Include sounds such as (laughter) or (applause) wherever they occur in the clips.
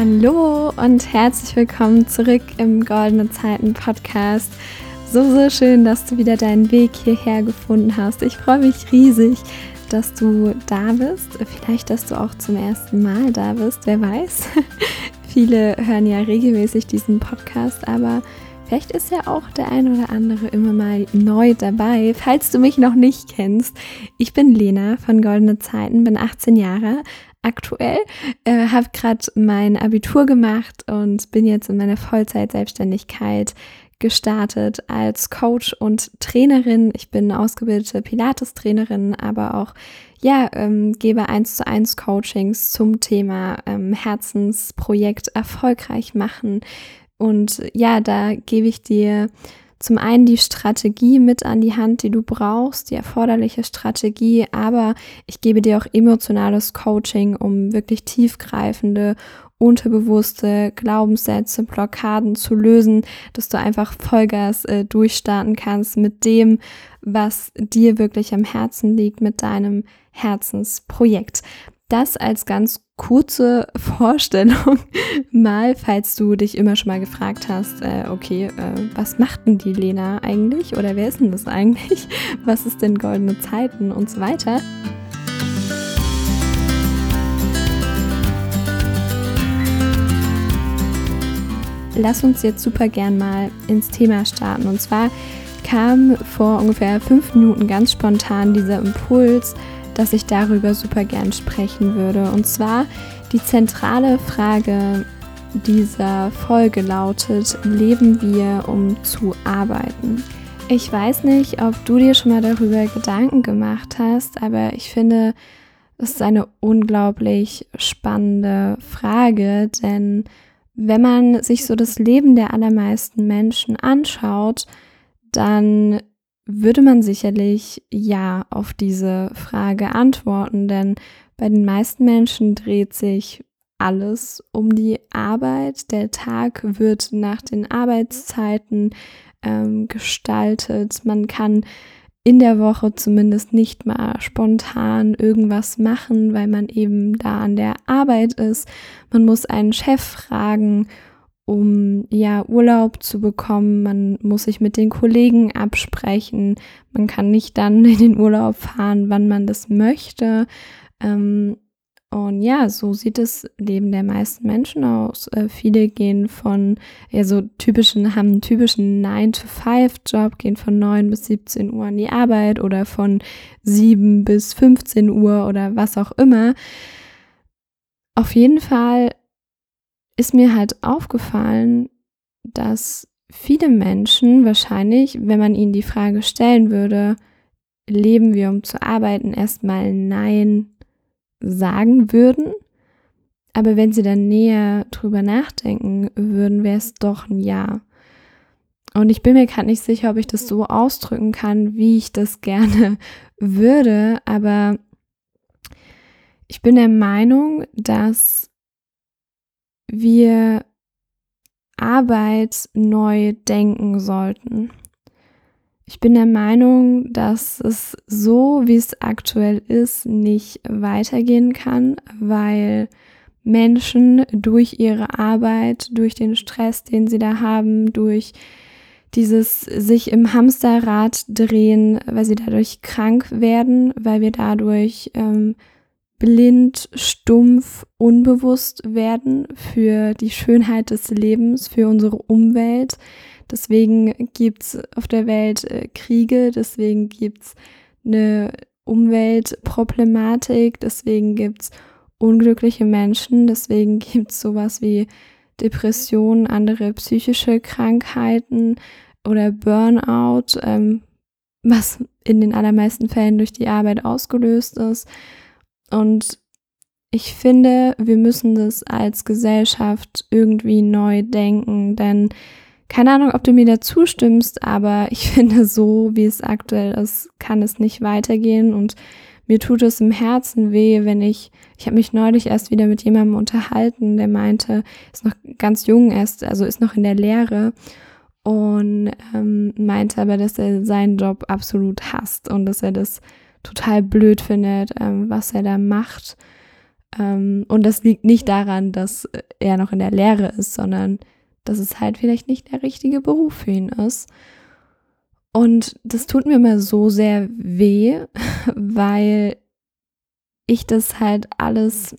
Hallo und herzlich willkommen zurück im Goldene Zeiten Podcast. So, so schön, dass du wieder deinen Weg hierher gefunden hast. Ich freue mich riesig, dass du da bist. Vielleicht, dass du auch zum ersten Mal da bist, wer weiß. (laughs) Viele hören ja regelmäßig diesen Podcast, aber vielleicht ist ja auch der ein oder andere immer mal neu dabei. Falls du mich noch nicht kennst, ich bin Lena von Goldene Zeiten, bin 18 Jahre, aktuell. Äh, habe gerade mein Abitur gemacht und bin jetzt in meiner Vollzeit-Selbstständigkeit gestartet als Coach und Trainerin. Ich bin ausgebildete Pilates-Trainerin, aber auch ja, ähm, gebe eins zu eins Coachings zum Thema ähm, Herzensprojekt erfolgreich machen. Und ja, da gebe ich dir zum einen die Strategie mit an die Hand, die du brauchst, die erforderliche Strategie, aber ich gebe dir auch emotionales Coaching, um wirklich tiefgreifende, unterbewusste Glaubenssätze, Blockaden zu lösen, dass du einfach Vollgas äh, durchstarten kannst mit dem, was dir wirklich am Herzen liegt, mit deinem Herzensprojekt. Das als ganz kurze (laughs) Vorstellung mal, falls du dich immer schon mal gefragt hast, äh, okay, äh, was macht denn die Lena eigentlich oder wer ist denn das eigentlich? (laughs) Was ist denn goldene Zeiten und so weiter. Lass uns jetzt super gern mal ins Thema starten. Und zwar kam vor ungefähr fünf Minuten ganz spontan dieser Impuls, dass ich darüber super gern sprechen würde. Und zwar die zentrale Frage dieser Folge lautet, leben wir, um zu arbeiten? Ich weiß nicht, ob du dir schon mal darüber Gedanken gemacht hast, aber ich finde, es ist eine unglaublich spannende Frage, denn wenn man sich so das Leben der allermeisten Menschen anschaut, dann würde man sicherlich ja auf diese Frage antworten, denn bei den meisten Menschen dreht sich alles um die Arbeit. Der Tag wird nach den Arbeitszeiten ähm, gestaltet. Man kann in der Woche zumindest nicht mal spontan irgendwas machen, weil man eben da an der Arbeit ist. Man muss einen Chef fragen um ja Urlaub zu bekommen. Man muss sich mit den Kollegen absprechen. Man kann nicht dann (laughs) in den Urlaub fahren, wann man das möchte. Ähm, und ja, so sieht das Leben der meisten Menschen aus. Äh, viele gehen von, ja, so typischen, haben einen typischen 9-to-5-Job, gehen von 9 bis 17 Uhr an die Arbeit oder von 7 bis 15 Uhr oder was auch immer. Auf jeden Fall ist mir halt aufgefallen, dass viele Menschen wahrscheinlich, wenn man ihnen die Frage stellen würde, leben wir um zu arbeiten, erstmal Nein sagen würden. Aber wenn sie dann näher drüber nachdenken würden, wäre es doch ein Ja. Und ich bin mir gerade nicht sicher, ob ich das so ausdrücken kann, wie ich das gerne (laughs) würde, aber ich bin der Meinung, dass wir Arbeit neu denken sollten. Ich bin der Meinung, dass es so, wie es aktuell ist, nicht weitergehen kann, weil Menschen durch ihre Arbeit, durch den Stress, den sie da haben, durch dieses sich im Hamsterrad drehen, weil sie dadurch krank werden, weil wir dadurch ähm, blind, stumpf, unbewusst werden für die Schönheit des Lebens, für unsere Umwelt. Deswegen gibt es auf der Welt äh, Kriege, deswegen gibt es eine Umweltproblematik, deswegen gibt es unglückliche Menschen, deswegen gibt es sowas wie Depressionen, andere psychische Krankheiten oder Burnout, ähm, was in den allermeisten Fällen durch die Arbeit ausgelöst ist. Und ich finde, wir müssen das als Gesellschaft irgendwie neu denken, denn keine Ahnung, ob du mir da zustimmst, aber ich (laughs) finde, so wie es aktuell ist, kann es nicht weitergehen. Und mir tut es im Herzen weh, wenn ich, ich habe mich neulich erst wieder mit jemandem unterhalten, der meinte, ist noch ganz jung erst, also ist noch in der Lehre und ähm, meinte aber, dass er seinen Job absolut hasst und dass er das total blöd findet, ähm, was er da macht. Ähm, und das liegt nicht daran, dass er noch in der Lehre ist, sondern dass es halt vielleicht nicht der richtige Beruf für ihn ist. Und das tut mir immer so sehr weh, (laughs) weil ich das halt alles,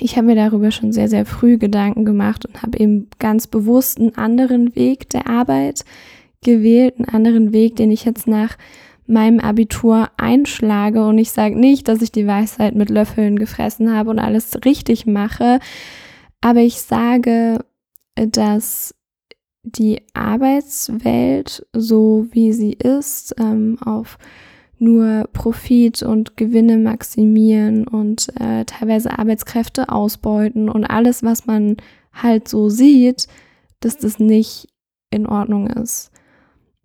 ich habe mir darüber schon sehr, sehr früh Gedanken gemacht und habe eben ganz bewusst einen anderen Weg der Arbeit gewählt, einen anderen Weg, den ich jetzt nach meinem Abitur einschlage. Und ich sage nicht, dass ich die Weisheit mit Löffeln gefressen habe und alles richtig mache, aber ich sage, dass die Arbeitswelt, so wie sie ist, ähm, auf nur Profit und Gewinne maximieren und äh, teilweise Arbeitskräfte ausbeuten und alles, was man halt so sieht, dass das nicht in Ordnung ist.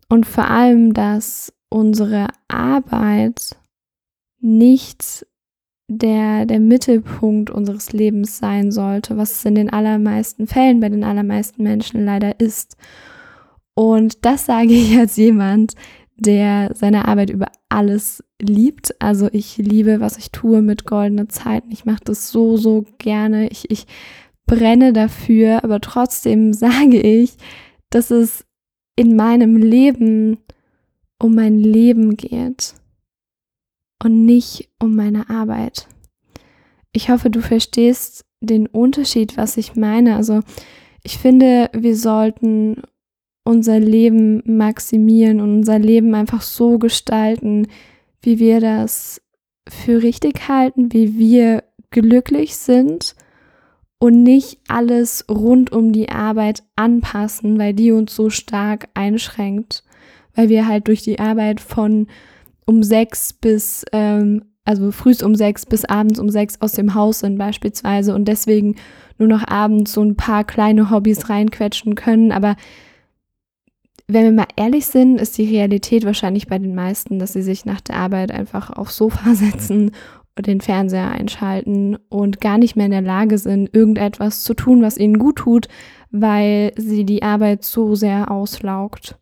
Und vor allem, dass unsere Arbeit nicht der, der Mittelpunkt unseres Lebens sein sollte, was es in den allermeisten Fällen bei den allermeisten Menschen leider ist. Und das sage ich als jemand, der seine Arbeit über alles liebt. Also ich liebe, was ich tue mit goldene Zeiten. Ich mache das so, so gerne. Ich, ich brenne dafür, aber trotzdem (laughs) sage ich, dass es in meinem Leben um mein Leben geht und nicht um meine Arbeit. Ich hoffe, du verstehst den Unterschied, was ich meine. Also ich finde, wir sollten unser Leben maximieren und unser Leben einfach so gestalten, wie wir das für richtig halten, wie wir glücklich sind und nicht alles rund um die Arbeit anpassen, weil die uns so stark einschränkt, weil wir halt durch die Arbeit von um sechs bis, ähm, also frühs um sechs bis abends um sechs aus dem Haus sind beispielsweise und deswegen nur noch abends so ein paar kleine Hobbys reinquetschen können, aber wenn wir mal ehrlich sind, ist die Realität wahrscheinlich bei den meisten, dass sie sich nach der Arbeit einfach aufs Sofa (laughs) setzen und den Fernseher einschalten und gar nicht mehr in der Lage sind, irgendetwas zu tun, was ihnen gut tut, weil sie die Arbeit so sehr auslaugt.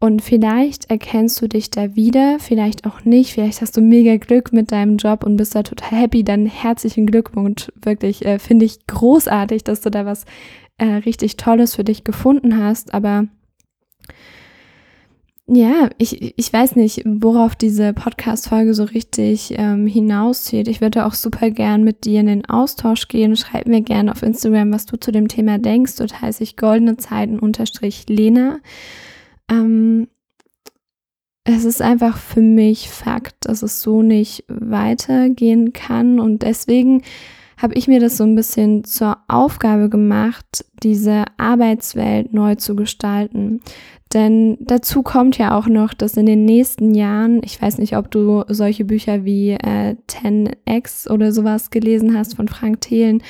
Und vielleicht erkennst du dich da wieder, vielleicht auch nicht, vielleicht hast du mega Glück mit deinem Job und bist da total happy, dann herzlichen Glückwunsch. Wirklich äh, finde ich großartig, dass du da was äh, richtig Tolles für dich gefunden hast, aber ja, ich, ich weiß nicht, worauf diese Podcast-Folge so richtig ähm, hinauszieht. Ich würde auch super gern mit dir in den Austausch gehen. Schreib mir gerne auf Instagram, was du zu dem Thema denkst. Dort heiße ich goldene Zeiten unterstrich Lena. Ähm, es ist einfach für mich Fakt, dass es so nicht weitergehen kann und deswegen habe ich mir das so ein bisschen zur Aufgabe gemacht, diese Arbeitswelt neu zu gestalten. Denn dazu kommt ja auch noch, dass in den nächsten Jahren, ich weiß nicht, ob du solche Bücher wie äh, 10x oder sowas gelesen hast von Frank Thelen,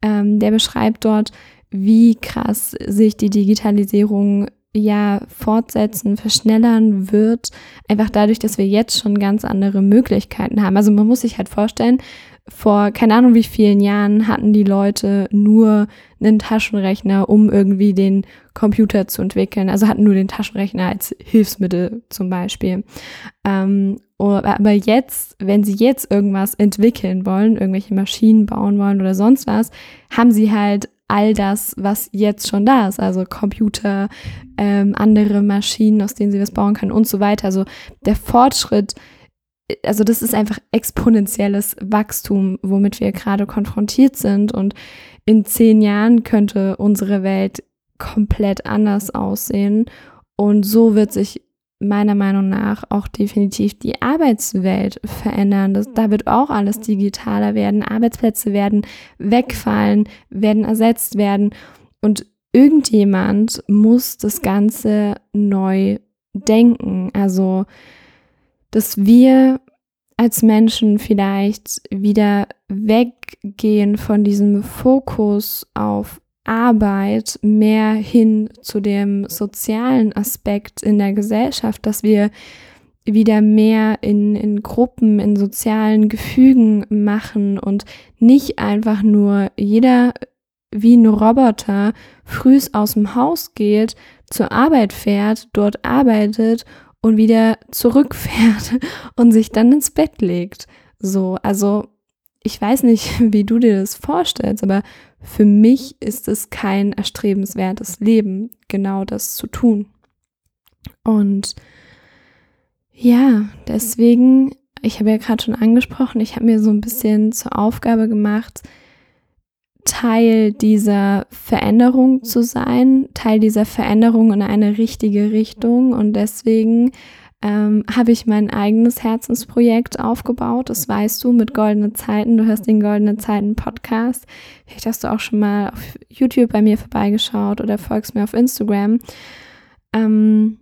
ähm, der beschreibt dort, wie krass sich die Digitalisierung ja fortsetzen, verschnellern wird, einfach dadurch, dass wir jetzt schon ganz andere Möglichkeiten haben. Also man muss sich halt vorstellen, vor keine Ahnung wie vielen Jahren hatten die Leute nur einen Taschenrechner, um irgendwie den Computer zu entwickeln. Also hatten nur den Taschenrechner als Hilfsmittel zum Beispiel. Ähm, aber jetzt, wenn sie jetzt irgendwas entwickeln wollen, irgendwelche Maschinen bauen wollen oder sonst was, haben sie halt all das, was jetzt schon da ist, also Computer, ähm, andere Maschinen, aus denen sie was bauen können und so weiter. Also der Fortschritt also das ist einfach exponentielles Wachstum, womit wir gerade konfrontiert sind. Und in zehn Jahren könnte unsere Welt komplett anders aussehen. Und so wird sich meiner Meinung nach auch definitiv die Arbeitswelt verändern. Das, da wird auch alles digitaler werden. Arbeitsplätze werden wegfallen, werden ersetzt werden. Und irgendjemand muss das Ganze neu denken. Also dass wir als Menschen vielleicht wieder weggehen von diesem Fokus auf Arbeit mehr hin zu dem sozialen Aspekt in der Gesellschaft, dass wir wieder mehr in, in Gruppen, in sozialen Gefügen machen und nicht einfach nur jeder wie ein Roboter frühs aus dem Haus geht, zur Arbeit fährt, dort arbeitet und wieder zurückfährt (laughs) und sich dann ins Bett legt. So, also ich weiß nicht, (laughs) wie du dir das vorstellst, aber für mich ist es kein erstrebenswertes Leben, genau das zu tun. Und ja, deswegen, ich habe ja gerade schon angesprochen, ich habe mir so ein bisschen zur Aufgabe gemacht, Teil dieser Veränderung zu sein, Teil dieser Veränderung in eine richtige Richtung. Und deswegen ähm, habe ich mein eigenes Herzensprojekt aufgebaut. Das weißt du mit Goldene Zeiten. Du hörst den Goldene Zeiten Podcast. Vielleicht hast du auch schon mal auf YouTube bei mir vorbeigeschaut oder folgst mir auf Instagram. Ähm,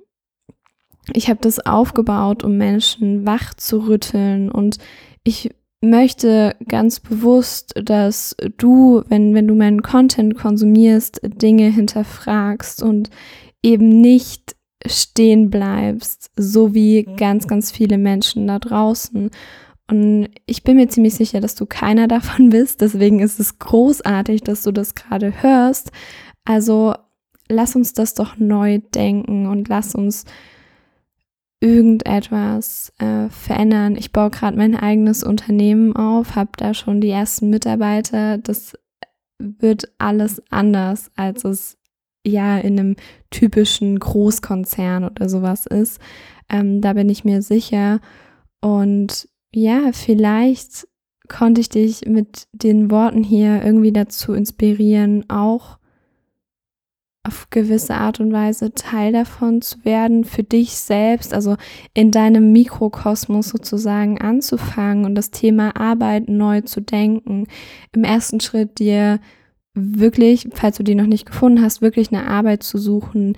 ich habe das aufgebaut, um Menschen wach zu rütteln und ich möchte ganz bewusst, dass du, wenn, wenn du meinen Content konsumierst, Dinge hinterfragst und eben nicht stehen bleibst, so wie ganz, ganz viele Menschen da draußen. Und ich bin mir ziemlich sicher, dass du keiner (laughs) davon bist. Deswegen ist es großartig, dass du das gerade hörst. Also lass uns das doch neu denken und lass uns irgendetwas äh, verändern. Ich baue gerade mein eigenes Unternehmen auf, habe da schon die ersten Mitarbeiter. Das wird alles anders, als es ja in einem typischen Großkonzern oder sowas ist. Ähm, da bin ich mir sicher. Und ja, vielleicht konnte ich dich mit den Worten hier irgendwie dazu inspirieren, auch auf gewisse Art und Weise Teil davon zu werden, für dich selbst, also in deinem Mikrokosmos sozusagen anzufangen und das Thema Arbeit neu zu denken. Im ersten Schritt dir wirklich, falls du die noch nicht gefunden hast, wirklich eine Arbeit zu suchen,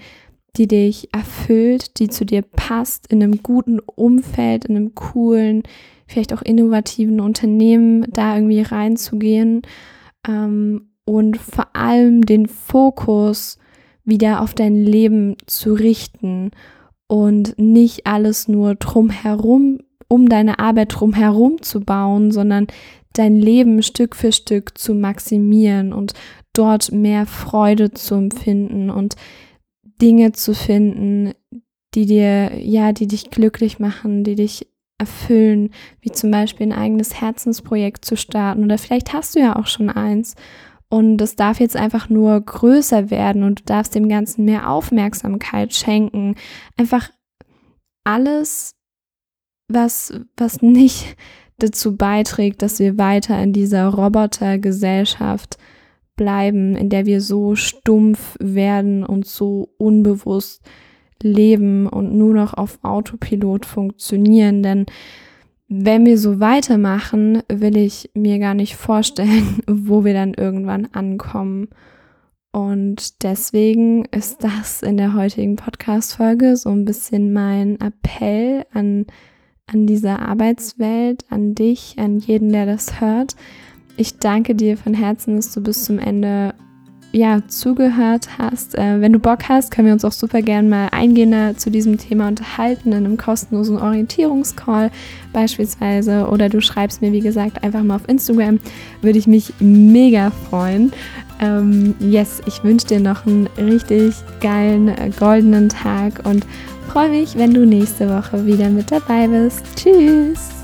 die dich erfüllt, die zu dir passt, in einem guten Umfeld, in einem coolen, vielleicht auch innovativen Unternehmen da irgendwie reinzugehen ähm, und vor allem den Fokus wieder auf dein Leben zu richten und nicht alles nur drumherum, um deine Arbeit drumherum zu bauen, sondern dein Leben Stück für Stück zu maximieren und dort mehr Freude zu empfinden und Dinge zu finden, die dir, ja, die dich glücklich machen, die dich erfüllen, wie zum Beispiel ein eigenes Herzensprojekt zu starten. Oder vielleicht hast du ja auch schon eins und es darf jetzt einfach nur größer werden und du darfst dem Ganzen mehr Aufmerksamkeit schenken. Einfach alles, was, was nicht dazu beiträgt, dass wir weiter in dieser Robotergesellschaft bleiben, in der wir so stumpf werden und so unbewusst leben und nur noch auf Autopilot funktionieren. Denn wenn wir so weitermachen, will ich mir gar nicht vorstellen, (laughs) wo wir dann irgendwann ankommen. Und deswegen ist das in der heutigen Podcast-Folge so ein bisschen mein Appell an, an diese Arbeitswelt, an dich, an jeden, der das hört. Ich danke dir von Herzen, dass du bis zum Ende ja, zugehört hast. Äh, wenn du Bock hast, können wir uns auch super gern mal eingehender zu diesem Thema unterhalten in einem kostenlosen Orientierungscall beispielsweise. Oder du schreibst mir, wie gesagt, einfach mal auf Instagram. Würde ich mich mega freuen. Ähm, yes, ich wünsche dir noch einen richtig geilen, äh, goldenen Tag und freue mich, wenn du nächste Woche wieder mit dabei bist. Tschüss!